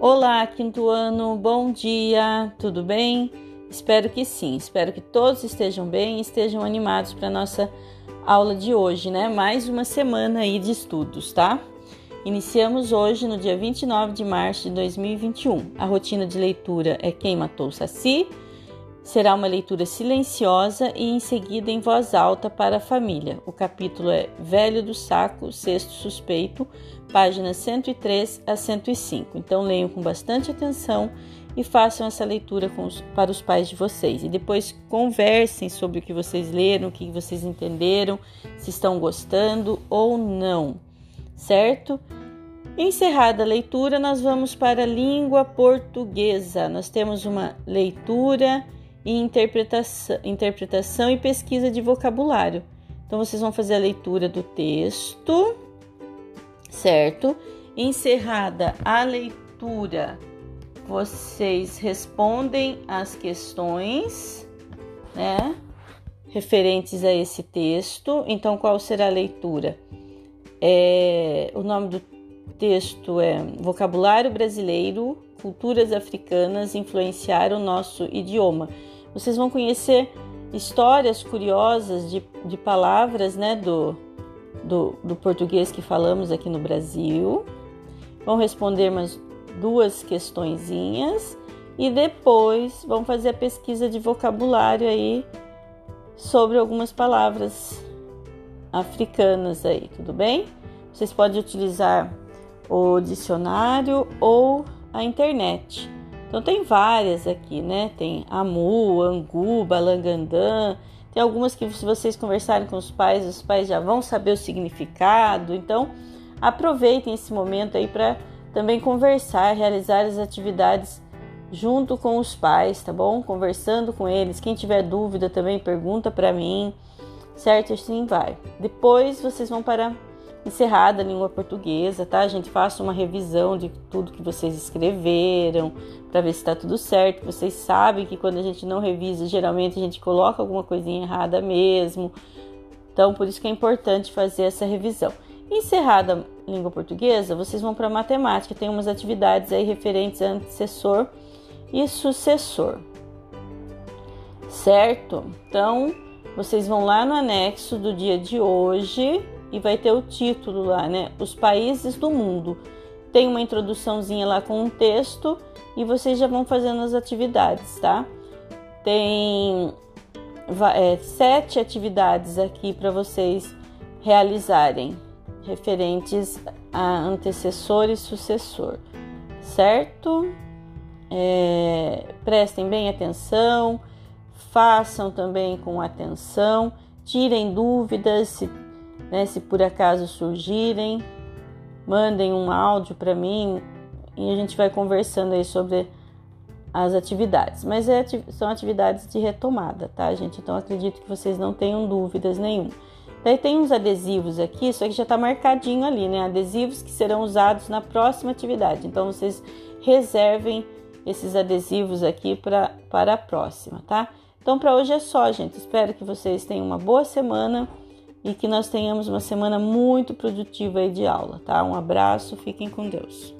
Olá, quinto ano, bom dia, tudo bem? Espero que sim, espero que todos estejam bem e estejam animados para a nossa aula de hoje, né? Mais uma semana aí de estudos, tá? Iniciamos hoje no dia 29 de março de 2021. A rotina de leitura é Quem Matou o Saci. Será uma leitura silenciosa e em seguida em voz alta para a família. O capítulo é Velho do Saco, Sexto Suspeito, páginas 103 a 105. Então leiam com bastante atenção e façam essa leitura os, para os pais de vocês. E depois conversem sobre o que vocês leram, o que vocês entenderam, se estão gostando ou não, certo? Encerrada a leitura, nós vamos para a língua portuguesa. Nós temos uma leitura e interpretação, interpretação e pesquisa de vocabulário. Então, vocês vão fazer a leitura do texto certo? Encerrada a leitura, vocês respondem as questões, né? Referentes a esse texto. Então, qual será a leitura? É, o nome do texto é Vocabulário Brasileiro, Culturas Africanas Influenciaram o Nosso Idioma. Vocês vão conhecer histórias curiosas de, de palavras né, do, do, do português que falamos aqui no Brasil. Vão responder mais duas questõezinhas e depois vão fazer a pesquisa de vocabulário aí sobre algumas palavras africanas aí, tudo bem? Vocês podem utilizar o dicionário ou a internet. Então tem várias aqui, né? Tem Amu, Angu, Balangandã, tem algumas que, se vocês conversarem com os pais, os pais já vão saber o significado. Então, aproveitem esse momento aí para também conversar, realizar as atividades junto com os pais, tá bom? Conversando com eles. Quem tiver dúvida também pergunta para mim, certo? Assim vai. Depois vocês vão para encerrada a língua portuguesa, tá? A gente faça uma revisão de tudo que vocês escreveram para ver se está tudo certo. Vocês sabem que quando a gente não revisa, geralmente a gente coloca alguma coisinha errada mesmo. Então, por isso que é importante fazer essa revisão. Encerrada a língua portuguesa, vocês vão para matemática. Tem umas atividades aí referentes a antecessor e sucessor. Certo? Então, vocês vão lá no anexo do dia de hoje e vai ter o título lá, né? Os países do mundo. Tem uma introduçãozinha lá com um texto e vocês já vão fazendo as atividades, tá? Tem é, sete atividades aqui para vocês realizarem, referentes a antecessor e sucessor, certo? É, prestem bem atenção, façam também com atenção, tirem dúvidas se né? Se por acaso surgirem, mandem um áudio para mim e a gente vai conversando aí sobre as atividades. Mas é, são atividades de retomada, tá, gente? Então acredito que vocês não tenham dúvidas nenhuma. Daí tem uns adesivos aqui, isso aqui já está marcadinho ali, né? Adesivos que serão usados na próxima atividade. Então vocês reservem esses adesivos aqui pra, para a próxima, tá? Então para hoje é só, gente. Espero que vocês tenham uma boa semana e que nós tenhamos uma semana muito produtiva de aula, tá? Um abraço, fiquem com Deus.